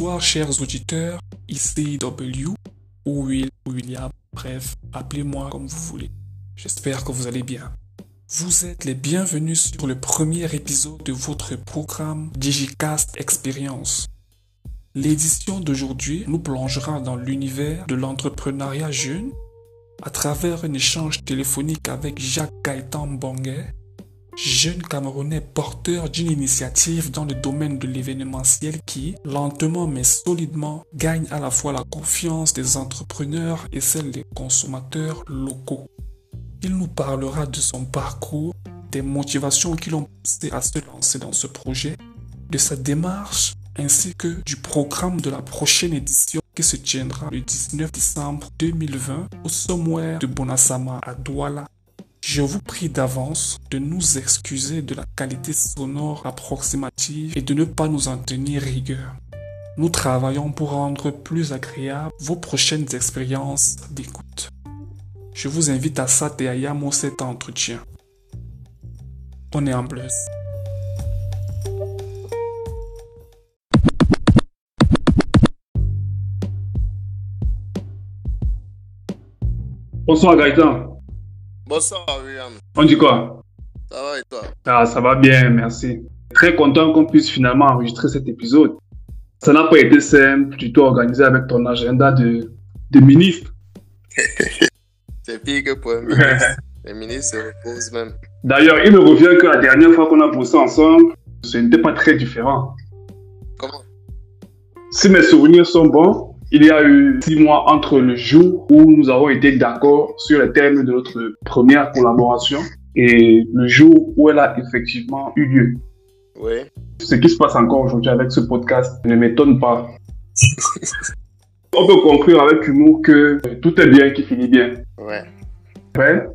Bonsoir chers auditeurs, ici W ou Will ou William, bref, appelez-moi comme vous voulez. J'espère que vous allez bien. Vous êtes les bienvenus sur le premier épisode de votre programme Digicast Experience. L'édition d'aujourd'hui nous plongera dans l'univers de l'entrepreneuriat jeune à travers un échange téléphonique avec Jacques Gaëtan Bonguet, jeune Camerounais porteur d'une initiative dans le domaine de l'événementiel qui, lentement mais solidement, gagne à la fois la confiance des entrepreneurs et celle des consommateurs locaux. Il nous parlera de son parcours, des motivations qui l'ont poussé à se lancer dans ce projet, de sa démarche ainsi que du programme de la prochaine édition qui se tiendra le 19 décembre 2020 au somewhere de Bonasama à Douala. Je vous prie d'avance de nous excuser de la qualité sonore approximative et de ne pas nous en tenir rigueur. Nous travaillons pour rendre plus agréable vos prochaines expériences d'écoute. Je vous invite à et à cet entretien. On est en bleu. Bonsoir Gaëtan. Bonsoir William. On dit quoi? Ça va et toi? Ah, ça va bien, merci. Très content qu'on puisse finalement enregistrer cet épisode. Ça n'a pas été simple, tu t'es organisé avec ton agenda de, de ministre. C'est pire que pour un ministre. Les ministres se reposent même. D'ailleurs, il me revient que la dernière fois qu'on a bossé ensemble, ce n'était pas très différent. Comment? Si mes souvenirs sont bons, il y a eu six mois entre le jour où nous avons été d'accord sur les termes de notre première collaboration et le jour où elle a effectivement eu lieu. Oui. Ce qui se passe encore aujourd'hui avec ce podcast ne m'étonne pas. On peut conclure avec humour que tout est bien qui finit bien. Ouais. Prêt?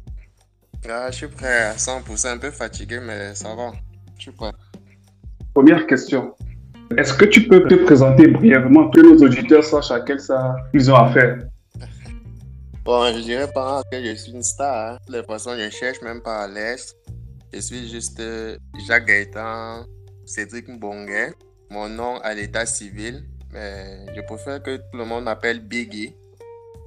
Ah, je suis prêt à 100%, un peu fatigué, mais ça va. Je suis prêt. Première question. Est-ce que tu peux te présenter brièvement que nos auditeurs sachent à quel ça ils ont affaire? Bon, je dirais pas que je suis une star. hein. Façon, je ne cherche même pas à l'est. Je suis juste euh, Jacques Gaëtan, Cédric Mbonguet. Mon nom à l'état civil, mais je préfère que tout le monde m'appelle Biggie.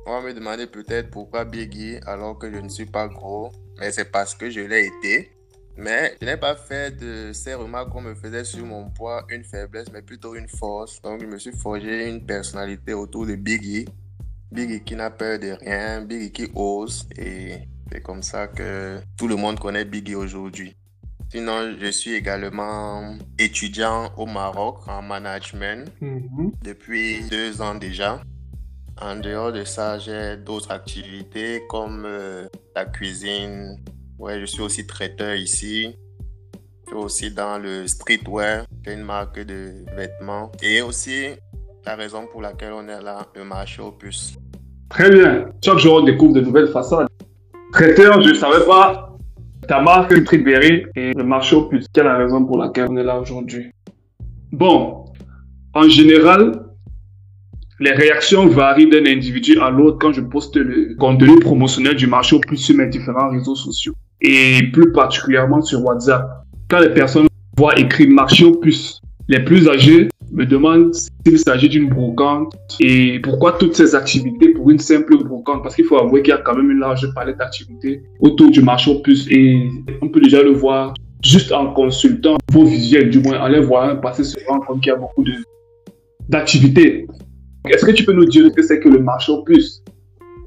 On va me demander peut-être pourquoi Biggie alors que je ne suis pas gros, mais c'est parce que je l'ai été. Mais je n'ai pas fait de ces remarques qu'on me faisait sur mon poids une faiblesse, mais plutôt une force. Donc je me suis forgé une personnalité autour de Biggie. Biggie qui n'a peur de rien, Biggie qui ose. Et c'est comme ça que tout le monde connaît Biggie aujourd'hui. Sinon, je suis également étudiant au Maroc en management depuis deux ans déjà. En dehors de ça, j'ai d'autres activités comme euh, la cuisine. Ouais, je suis aussi traiteur ici. Je suis aussi dans le streetwear, est une marque de vêtements. Et aussi, la raison pour laquelle on est là, le marché aux puces. Très bien. Chaque jour, on découvre de nouvelles façades. Traiteur, je ne savais pas. Ta marque, le Triberry et le marché au plus. Quelle est la raison pour laquelle on est là aujourd'hui? Bon, en général, les réactions varient d'un individu à l'autre quand je poste le contenu promotionnel du marché au plus sur mes différents réseaux sociaux. Et plus particulièrement sur WhatsApp. Quand les personnes voient écrit marché au plus, les plus âgés me demandent s'il s'agit d'une brocante et pourquoi toutes ces activités pour une simple brocante parce qu'il faut avouer qu'il y a quand même une large palette d'activités autour du marché aux puces et on peut déjà le voir juste en consultant vos visuels du moins en les voyant passer se rend compte qu'il y a beaucoup d'activités. Est-ce que tu peux nous dire ce que c'est que le marché aux puces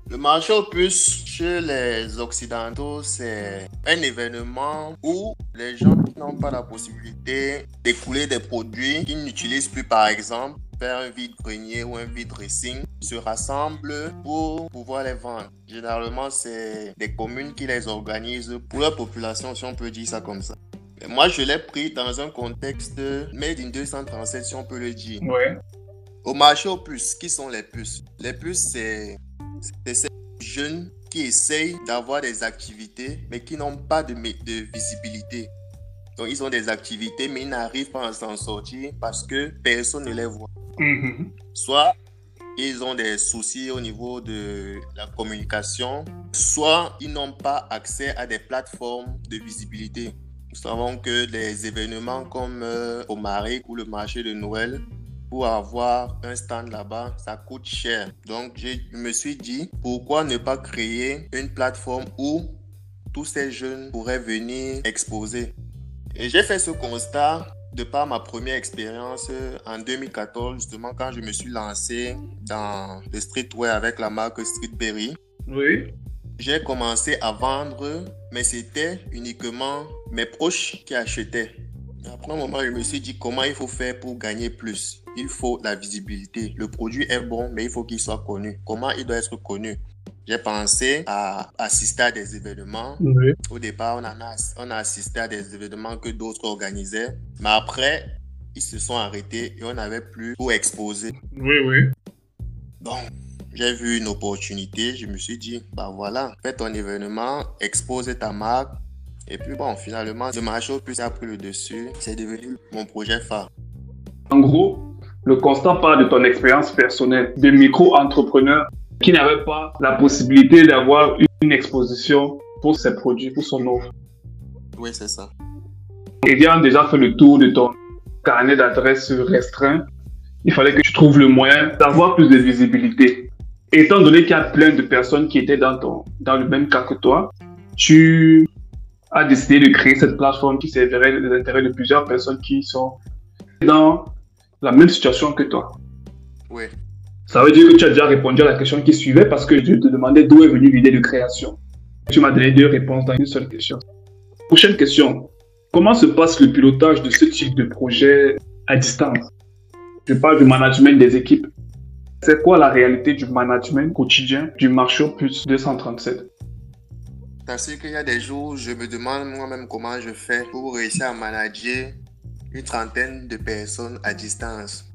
Le marché aux puces chez les Occidentaux, c'est un événement où les gens qui n'ont pas la possibilité d'écouler des produits qu'ils n'utilisent plus, par exemple, faire un vide-grenier ou un vide-dressing, se rassemblent pour pouvoir les vendre. Généralement, c'est des communes qui les organisent pour leur population, si on peut dire ça comme ça. Moi, je l'ai pris dans un contexte made in 237, si on peut le dire. Ouais. Au marché aux puces, qui sont les puces? Les puces, c'est ces jeunes qui essayent d'avoir des activités, mais qui n'ont pas de, de visibilité. Donc, ils ont des activités, mais ils n'arrivent pas à s'en sortir parce que personne ne les voit. Mhm. Soit ils ont des soucis au niveau de la communication, soit ils n'ont pas accès à des plateformes de visibilité. Nous savons que les événements comme euh, au Marais ou le marché de Noël pour avoir un stand là-bas, ça coûte cher. Donc, je me suis dit, pourquoi ne pas créer une plateforme où tous ces jeunes pourraient venir exposer? Et j'ai fait ce constat de par ma première expérience en 2014, justement quand je me suis lancé dans le streetwear avec la marque Streetberry. Oui. J'ai commencé à vendre, mais c'était uniquement mes proches qui achetaient. Après un moment, je me suis dit comment il faut faire pour gagner plus. Il faut la visibilité. Le produit est bon, mais il faut qu'il soit connu. Comment il doit être connu? J'ai pensé à assister à des événements. Oui. Au départ, on, a, on a assisté à des événements que d'autres organisaient. Mais après, ils se sont arrêtés et on n'avait plus pour exposer. Oui, oui. Donc, j'ai vu une opportunité. Je me suis dit, bah voilà, fais ton événement, expose ta marque. Et puis bon, finalement, le marché au plus a pris le dessus. C'est devenu mon projet phare. En gros, le constat part de ton expérience personnelle de micro-entrepreneur qui n'avait pas la possibilité d'avoir une exposition pour ses produits, pour son offre. Oui, c'est ça. Ayant déjà fait le tour de ton carnet d'adresses restreint, il fallait que tu trouves le moyen d'avoir plus de visibilité. Étant donné qu'il y a plein de personnes qui étaient dans, ton, dans le même cas que toi, tu as décidé de créer cette plateforme qui servirait les intérêts de plusieurs personnes qui sont dans la même situation que toi. Oui. Ça veut dire que tu as déjà répondu à la question qui suivait parce que je te demandais d'où est venue l'idée de création. Tu m'as donné deux réponses dans une seule question. Prochaine question. Comment se passe le pilotage de ce type de projet à distance? Je parle du management des équipes. C'est quoi la réalité du management quotidien du marché plus 237 C'est qu'il y a des jours, je me demande moi-même comment je fais pour réussir à manager une trentaine de personnes à distance.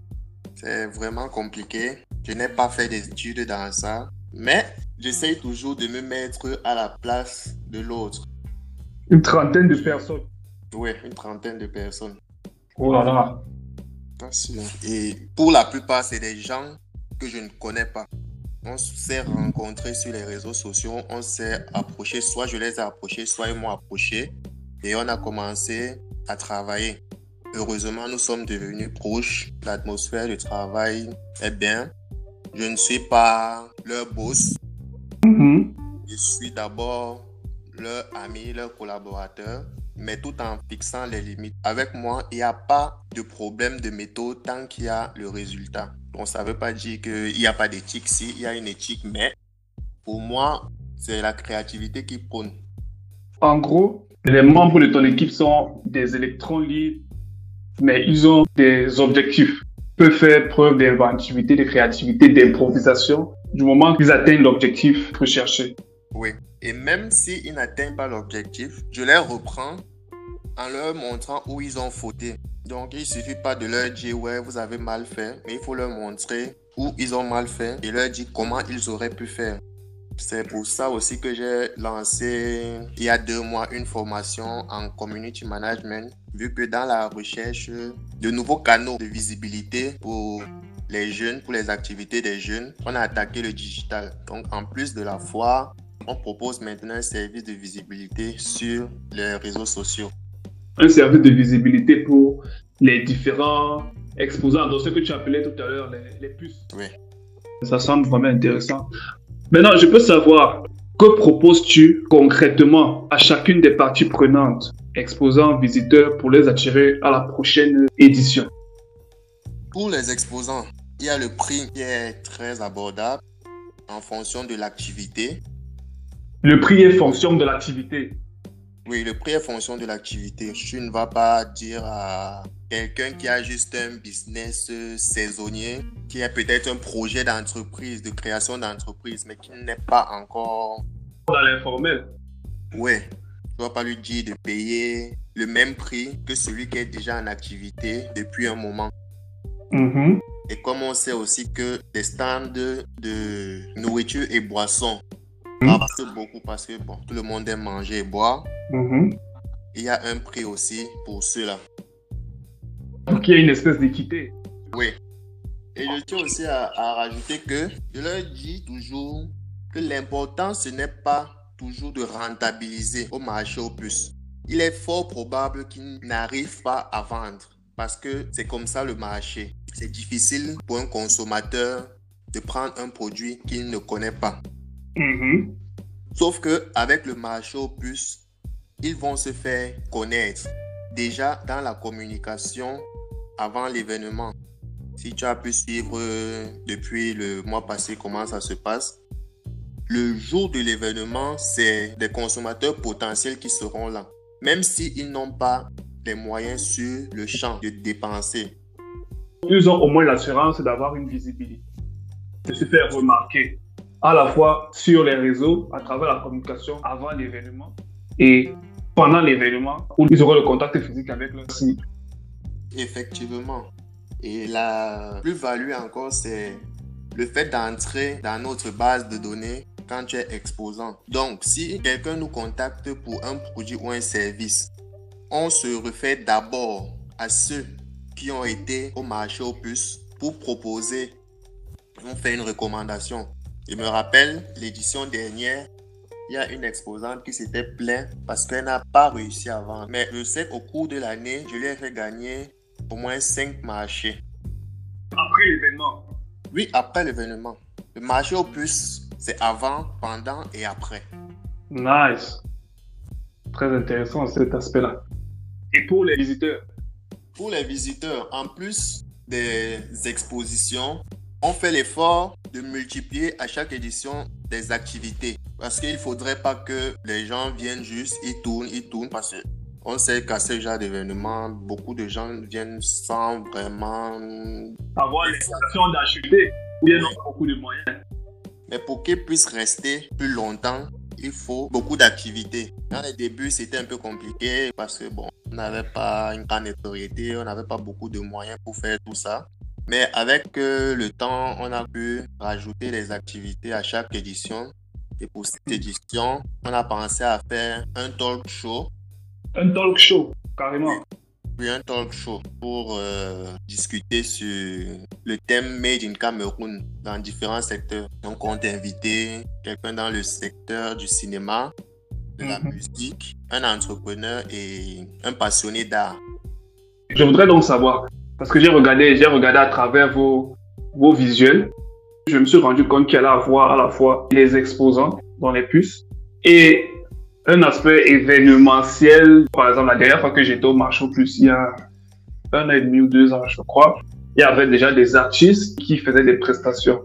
C'est vraiment compliqué. Je n'ai pas fait d'études dans ça, mais j'essaye toujours de me mettre à la place de l'autre. Une trentaine de personnes. Oui, une trentaine de personnes. Oh là là. Et pour la plupart, c'est des gens que je ne connais pas. On s'est rencontrés sur les réseaux sociaux, on s'est approchés, soit je les ai approchés, soit ils m'ont approché, et on a commencé à travailler. Heureusement, nous sommes devenus proches. L'atmosphère de travail est bien. Je ne suis pas leur boss. Mhm. Je suis d'abord leur ami, leur collaborateur, mais tout en fixant les limites. Avec moi, il n'y a pas de problème de méthode tant qu'il y a le résultat. Donc, ça ne veut pas dire qu'il n'y a pas d'éthique. Si, il y a une éthique, mais pour moi, c'est la créativité qui prône. En gros, les membres de ton équipe sont des électrons libres, mais ils ont des objectifs peuvent faire preuve d'inventivité, de créativité, d'improvisation du moment qu'ils atteignent l'objectif recherché. Et même s'ils n'atteignent pas l'objectif, je les reprends en leur montrant où ils ont fauté. Donc, il suffit pas de leur dire, ouais, vous avez mal fait, mais il faut leur montrer où ils ont mal fait et leur dire comment ils auraient pu faire. C'est pour ça aussi que j'ai lancé il y a deux mois une formation en community management, vu que dans la recherche de nouveaux canaux de visibilité pour les jeunes, pour les activités des jeunes, on a attaqué le digital. Donc en plus de la foire, on propose maintenant un service de visibilité sur les réseaux sociaux. Un service de visibilité pour les différents exposants, dans ce que tu appelais tout à l'heure les, les puces. Oui. Ça semble vraiment intéressant. Maintenant, je peux savoir, que proposes-tu concrètement à chacune des parties prenantes, exposants, visiteurs, pour les attirer à la prochaine édition? Pour les exposants, il y a le prix qui est très abordable en fonction de l'activité. Le prix est fonction de l'activité. Oui, le prix est fonction de l'activité. Tu ne vas pas dire à quelqu'un qui a juste un business saisonnier, qui a peut-être un projet d'entreprise, de création d'entreprise, mais qui n'est pas encore dans l'informel. Oui, tu ne vas pas lui dire de payer le même prix que celui qui est déjà en activité depuis un moment. Mhm. Et comme on sait aussi que les stands de nourriture et boissons Beaucoup parce que bon, tout le monde aime manger et boire, Mhm. il y a un prix aussi pour cela. Pour qu'il y ait une espèce d'équité. Oui. Et je tiens aussi à, à rajouter que je leur dis toujours que l'important, ce n'est pas toujours de rentabiliser au marché au plus. Il est fort probable qu'ils n'arrivent pas à vendre parce que c'est comme ça le marché. c'est difficile pour un consommateur de prendre un produit qu'il ne connaît pas. Mhm. Sauf que avec le marché aux puces, ils vont se faire connaître déjà dans la communication avant l'événement. Si tu as pu suivre euh, depuis le mois passé comment ça se passe, le jour de l'événement, c'est des consommateurs potentiels qui seront là, même s'ils n'ont pas les moyens sur le champ de dépenser. Ils ont au moins l'assurance d'avoir une visibilité, de se faire remarquer à la fois sur les réseaux, à travers la communication avant l'événement et pendant l'événement, où ils auront le contact physique avec leur cible. Effectivement. Et la plus-value encore, c'est le fait d'entrer dans notre base de données quand tu es exposant. Donc, si quelqu'un nous contacte pour un produit ou un service, on se refait d'abord à ceux qui ont été au marché aux puces pour proposer. On fait une recommandation. Je me rappelle l'édition dernière, il y a une exposante qui s'était plainte parce qu'elle n'a pas réussi à vendre. Mais je sais qu'au cours de l'année, je lui ai fait gagner au moins 5 marchés. Après l'événement. Oui, après l'événement. Le marché aux puces, c'est avant, pendant et après. Nice. Très intéressant cet aspect-là. Et pour les visiteurs? Pour les visiteurs, en plus des expositions, on fait l'effort de multiplier à chaque édition des activités. Parce qu'il ne faudrait pas que les gens viennent juste, ils tournent, ils tournent, parce que on sait qu'à ce genre d'événement, beaucoup de gens viennent sans vraiment avoir l'intention d'acheter ou bien beaucoup de moyens. Mais pour qu'ils puissent rester plus longtemps, il faut beaucoup d'activités. Dans les débuts, c'était un peu compliqué parce que bon, on n'avait pas une grande notoriété, on n'avait pas beaucoup de moyens pour faire tout ça. Mais avec euh, le temps, on a pu rajouter des activités à chaque édition. Et pour cette édition, on a pensé à faire un talk show. Un talk show, carrément. Oui, un talk show pour euh, discuter sur le thème Made in Cameroun dans différents secteurs. Donc, on t'a invité quelqu'un dans le secteur du cinéma, de la Mhm. musique, un entrepreneur et un passionné d'art. Je voudrais donc savoir, parce que j'ai regardé, j'ai regardé à travers vos, vos visuels, je me suis rendu compte qu'il allait avoir à la fois les exposants dans les puces et un aspect événementiel. Par exemple, la dernière fois que j'étais au marché au plus, il y a un an et demi ou deux ans, je crois, il y avait déjà des artistes qui faisaient des prestations.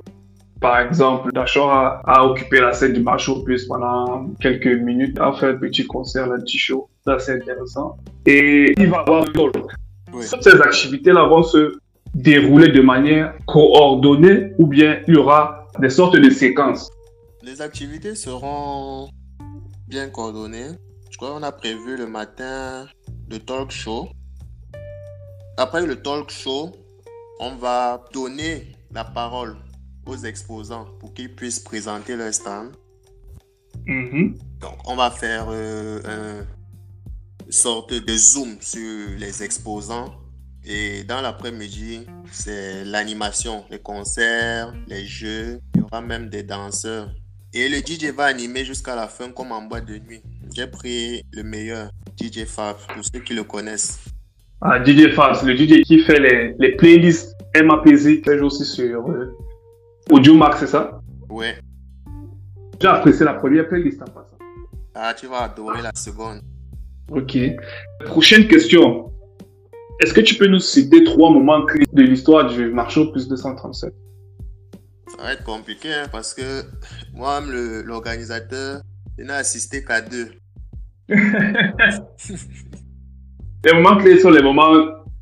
Par exemple, Dachor a, a occupé la scène du marché au plus pendant quelques minutes, a fait un petit concert, un petit show. C'est intéressant. Et il va avoir d'autres Oui. ces activités-là vont se dérouler de manière coordonnée ou bien il y aura des sortes de séquences. Les activités seront bien coordonnées. Je crois qu'on a prévu le matin le talk show. Après le talk show, on va donner la parole aux exposants pour qu'ils puissent présenter leur stand. Mhm. Donc, on va faire euh, un- sorte de zoom sur les exposants. Et dans l'après-midi, c'est l'animation, les concerts, les jeux. Il y aura même des danseurs. Et le DJ va animer jusqu'à la fin comme en boîte de nuit. J'ai pris le meilleur, DJ Fab, pour ceux qui le connaissent. Ah, DJ Fast, le DJ qui fait les, les playlists MAPZ, joue aussi sur euh, Audio Max, c'est ça? Ouais. J'ai apprécié la première playlist en passant. Ah, tu vas adorer la seconde. Ok. Prochaine question. Est-ce que tu peux nous citer trois moments clés de l'histoire du marché plus 237 Ça va être compliqué hein, parce que moi-même, l'organisateur, il n'a assisté qu'à deux. Les moments clés sont les moments,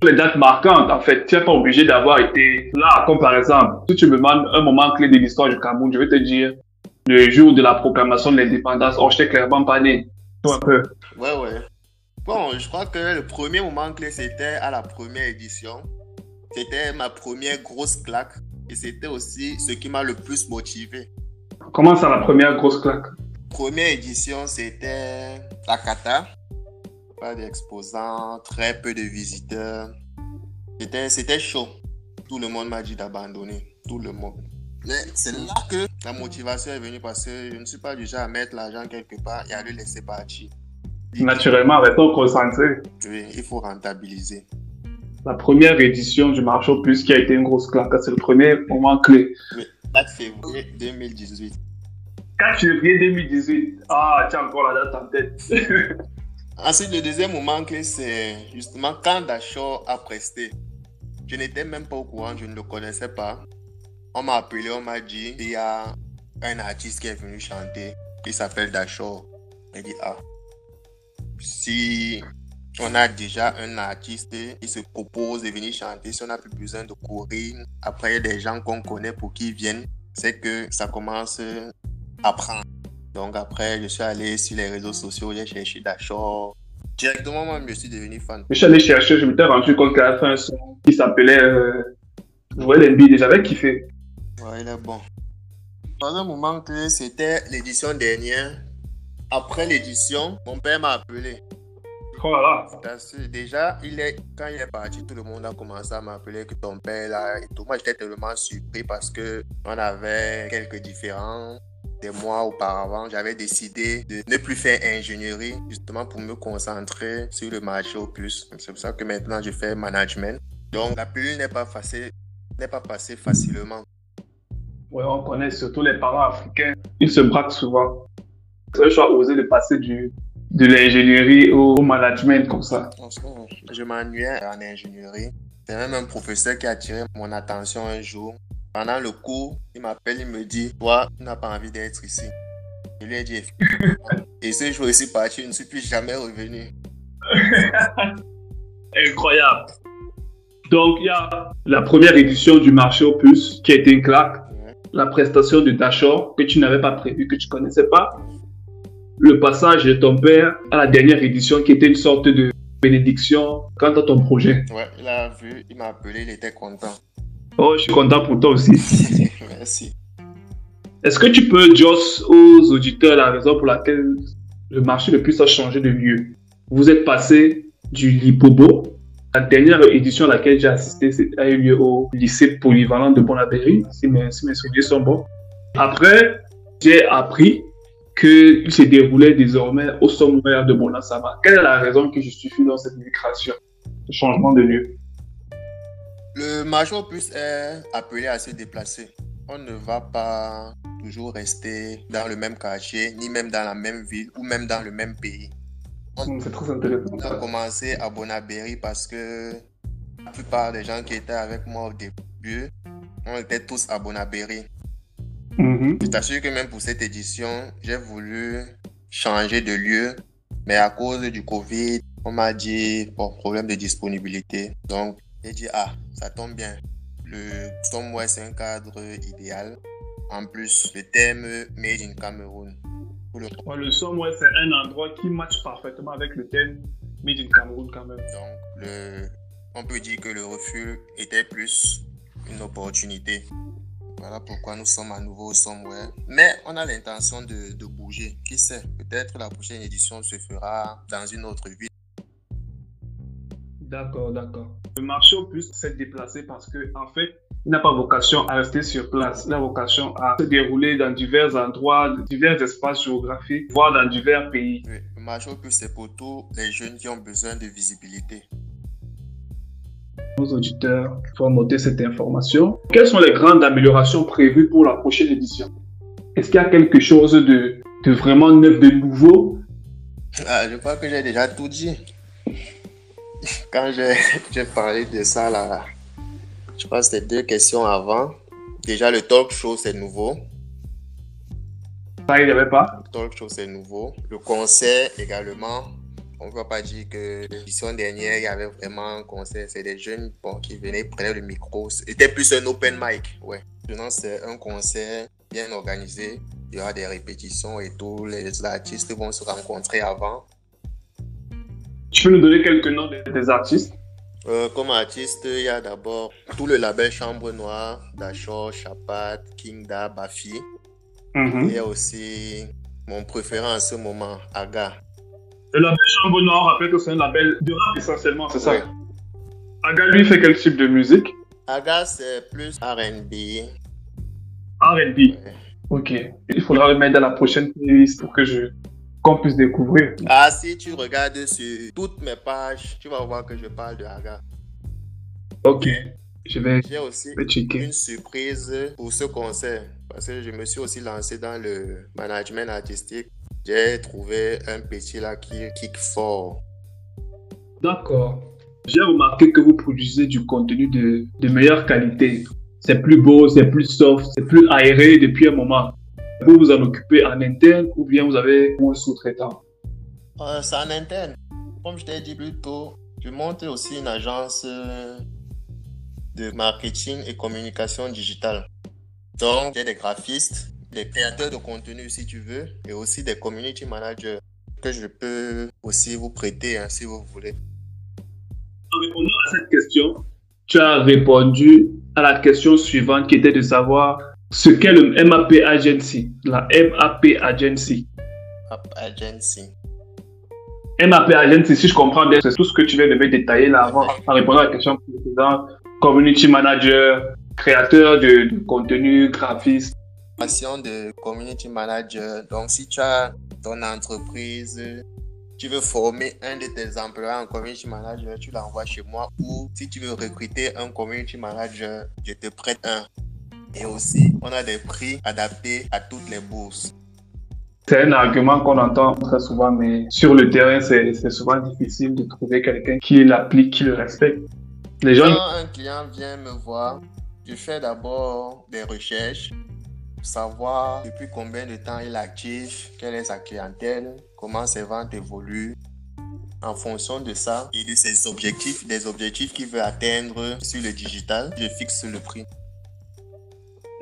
les dates marquantes. En fait, tu n'es pas obligé d'avoir été là. Comme par exemple, si tu me demandes un moment clé de l'histoire du Cameroun, je vais te dire le jour de la proclamation de l'indépendance. Oh, je t'ai clairement pas né. Vois un peu. Ouais, ouais. Bon, je crois que le premier moment clé, c'était à la première édition. C'était ma première grosse claque. Et c'était aussi ce qui m'a le plus motivé. Comment ça, la première grosse claque? Première édition, c'était la Kata. Pas d'exposants, très peu de visiteurs. C'était, c'était chaud. Tout le monde m'a dit d'abandonner. Tout le monde. Mais c'est là que la motivation est venue parce que je ne suis pas du genre à mettre l'argent quelque part et à le laisser partir. Naturellement, avec ton concentré. Oui, il faut rentabiliser. la première édition du marché aux puces qui a été une grosse claque. C'est le premier moment clé. Le 4 février 2018. 4 février 2018. Ah, tu as encore la date en tête. Ensuite, le deuxième moment clé, c'est justement quand Dachor a presté. Je n'étais même pas au courant, je ne le connaissais pas. On m'a appelé, on m'a dit, il y a un artiste qui est venu chanter, qui s'appelle Dachor. J'ai dit, ah, si on a déjà un artiste qui se propose de venir chanter, si on n'a plus besoin de courir après des gens qu'on connaît pour qu'ils viennent, c'est que ça commence à prendre. Donc après, je suis allé sur les réseaux sociaux, j'ai cherché Dachor. Directement, moi, je suis devenu fan. Je suis allé chercher, je m'étais rendu compte qu'il a fait un son qui s'appelait euh, Joël Embiid et j'avais kiffé. Ouais, il est bon. Dans un moment que c'était l'édition dernière, après l'édition, mon père m'a appelé. Oh là là. Parce que déjà, il est, quand il est parti, tout le monde a commencé à m'appeler que ton père là et tout. Moi, j'étais tellement surpris parce que on avait quelques différents. Des mois auparavant, j'avais décidé de ne plus faire ingénierie justement pour me concentrer sur le marché au plus. C'est pour ça que maintenant je fais management. Donc la pilule n'est pas facile, n'est pas passée facilement. Ouais, on connaît surtout les parents africains. Ils se braquent souvent. C'est un choix osé de passer du, de l'ingénierie au management comme ça. Franchement, je m'ennuyais en ingénierie. C'est même un professeur qui a attiré mon attention un jour. Pendant le cours, il m'appelle, il me dit Toi, tu n'as pas envie d'être ici. Je lui ai dit Et ce jour, ici parti, je ne suis plus jamais revenu. Incroyable. Donc, il y a la première édition du marché Opus qui a été une claque. La prestation de Dachor que tu n'avais pas prévu, que tu ne connaissais pas. Le passage de ton père à la dernière édition qui était une sorte de bénédiction quant à ton projet. Ouais, il a vu, il m'a appelé, il était content. Oh, je suis content pour toi aussi. Merci. Est-ce que tu peux dire aux auditeurs la raison pour laquelle le marché le plus a changé de lieu? Vous êtes passé du Lipobo. La dernière édition à laquelle j'ai assisté a eu lieu au lycée polyvalent de Bonabéry, si mes, si mes souvenirs sont bons. Après, j'ai appris qu'il se déroulait désormais au sommaire de Bonasama. Quelle est la raison qui justifie dans cette migration, ce changement de lieu? Le major plus est appelé à se déplacer. On ne va pas toujours rester dans le même quartier, ni même dans la même ville, ou même dans le même pays. C'est très intéressant. On a commencé à Bonabéry parce que la plupart des gens qui étaient avec moi au début, on était tous à Bonabéry. Mhm. Je t'assure que même pour cette édition, j'ai voulu changer de lieu, mais à cause du Covid, on m'a dit, bon, problème de disponibilité. Donc, j'ai dit, ah, ça tombe bien. Le Somewhere, c'est un cadre idéal. En plus, le thème Made in Cameroon. Pour le- Ouais, le c'est un endroit qui matche parfaitement avec le thème Made in Cameroon quand même. Donc, le, on peut dire que le refus était plus une opportunité. Voilà pourquoi nous sommes à nouveau au Somewhere. Mais on a l'intention de, de bouger. Qui sait, peut-être la prochaine édition se fera dans une autre ville. D'accord, d'accord. Le marché au plus s'est déplacé parce que, en fait, il n'a pas vocation à rester sur place. Il a vocation à se dérouler dans divers endroits, divers espaces géographiques, voire dans divers pays. Oui, le marché au plus, c'est pour tous les jeunes qui ont besoin de visibilité. Nos auditeurs faut noter cette information. Quelles sont les grandes améliorations prévues pour la prochaine édition? Est-ce qu'il y a quelque chose de, de vraiment neuf, de nouveau? Ah, je crois que j'ai déjà tout dit. Quand j'ai j'ai parlé de ça, là, je pense que c'était deux questions avant. Déjà, le talk show, c'est nouveau. Ça, il n'y avait pas? Le talk show, c'est nouveau. Le concert également. On ne va pas dire que l'édition dernière, il y avait vraiment un concert. C'est des jeunes bon, qui venaient, prenaient le micro. C'était plus un open mic. Ouais. Maintenant, c'est un concert bien organisé. Il y aura des répétitions et tout. Les artistes vont se rencontrer avant. Tu peux nous donner quelques noms des, artistes? Euh, comme artiste, il y a d'abord tout le label Chambre Noire, Dachor, Chapat, Kingda, Bafi. Il y a aussi mon préféré en ce moment, Aga. Le label Chambre Noir, rappelle que c'est un label de rap essentiellement, c'est ça. Aga, lui, fait quel type de musique? Aga, c'est plus RB. R&B. Ok. Il faudra le mettre dans la prochaine playlist pour que je qu'on puisse découvrir. Ah, si tu regardes sur toutes mes pages, tu vas voir que je parle de Aga. Ok. Je vais, J'ai aussi je vais checker. une surprise pour ce concert parce que je me suis aussi lancé dans le management artistique. J'ai trouvé un petit là qui kick fort. D'accord. J'ai remarqué que vous produisez du contenu de, de meilleure qualité. C'est plus beau, c'est plus soft, c'est plus aéré depuis un moment. Vous vous en occupez en interne ou bien vous avez un sous-traitant? Euh, c'est en interne. Comme je t'ai dit plus tôt, je monte aussi une agence euh, de marketing et communication digitale. Donc, j'ai des graphistes, des créateurs de contenu si tu veux, et aussi des community managers que je peux aussi vous prêter hein, si vous voulez. En répondant à cette question, tu as répondu à la question suivante qui était de savoir ce qu'est le MAP Agency. La MAP Agency. App Agency. MAP Agency, si je comprends bien, c'est tout ce que tu viens de me détailler là avant en répondant à la question précédente. Community manager, créateur de, de contenu, graphiste. Formation de community manager. Donc, si tu as ton entreprise, tu veux former un de tes employés en community manager, tu l'envoies chez moi. Ou si tu veux recruter un community manager, je te prête un. Et aussi, on a des prix adaptés à toutes les bourses. C'est un argument qu'on entend très souvent, mais sur le terrain, c'est souvent difficile de trouver quelqu'un qui l'applique, qui le respecte. Les gens, Quand un client vient me voir, je fais d'abord des recherches savoir depuis combien de temps il est actif, quelle est sa clientèle, comment ses ventes évoluent. En fonction de ça et de ses objectifs, des objectifs qu'il veut atteindre sur le digital, je fixe le prix.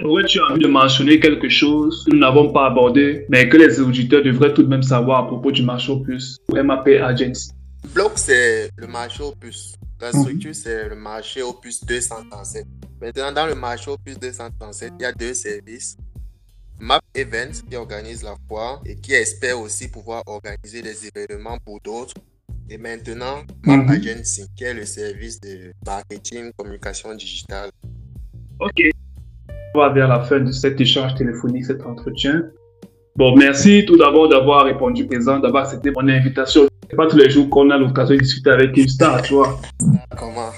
ouais, tu as envie de mentionner quelque chose que nous n'avons pas abordé, mais que les auditeurs devraient tout de même savoir à propos du marché au plus, MAP Agency. Bloc, c'est le marché opus. La structure, c'est le marché opus 237. Maintenant, dans le marché opus 237, il y a deux services. Events, qui organise la foire et qui espère aussi pouvoir organiser des événements pour d'autres. Et maintenant, Map Mhm. Agency, qui est le service de marketing, communication digitale. Ok. On va vers la fin de cet échange téléphonique, cet entretien. Bon, merci tout d'abord d'avoir répondu présent, d'avoir accepté mon invitation. C'est pas tous les jours qu'on a l'occasion de discuter avec une star, tu vois. Comment?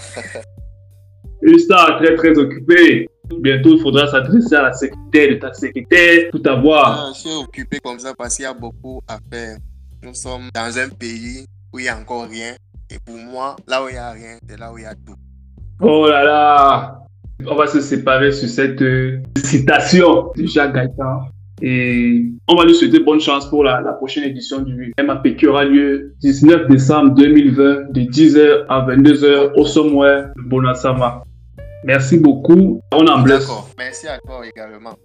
Une star très très occupée. Bientôt, il faudra s'adresser à la secrétaire de ta secrétaire, tout avoir. Ah, Je suis occupé comme ça parce qu'il y a beaucoup à faire. Nous sommes dans un pays où il n'y a encore rien. Et pour moi, là où il n'y a rien, c'est là où il y a tout. Oh là là On va se séparer sur cette euh, citation de Jacques Gaëtan. Et on va lui souhaiter bonne chance pour la, la prochaine édition du MAP qui aura lieu 19 décembre 2020 de 10h à 22h au sommet de Bonasama. Merci beaucoup. On. D'accord. Merci à toi également.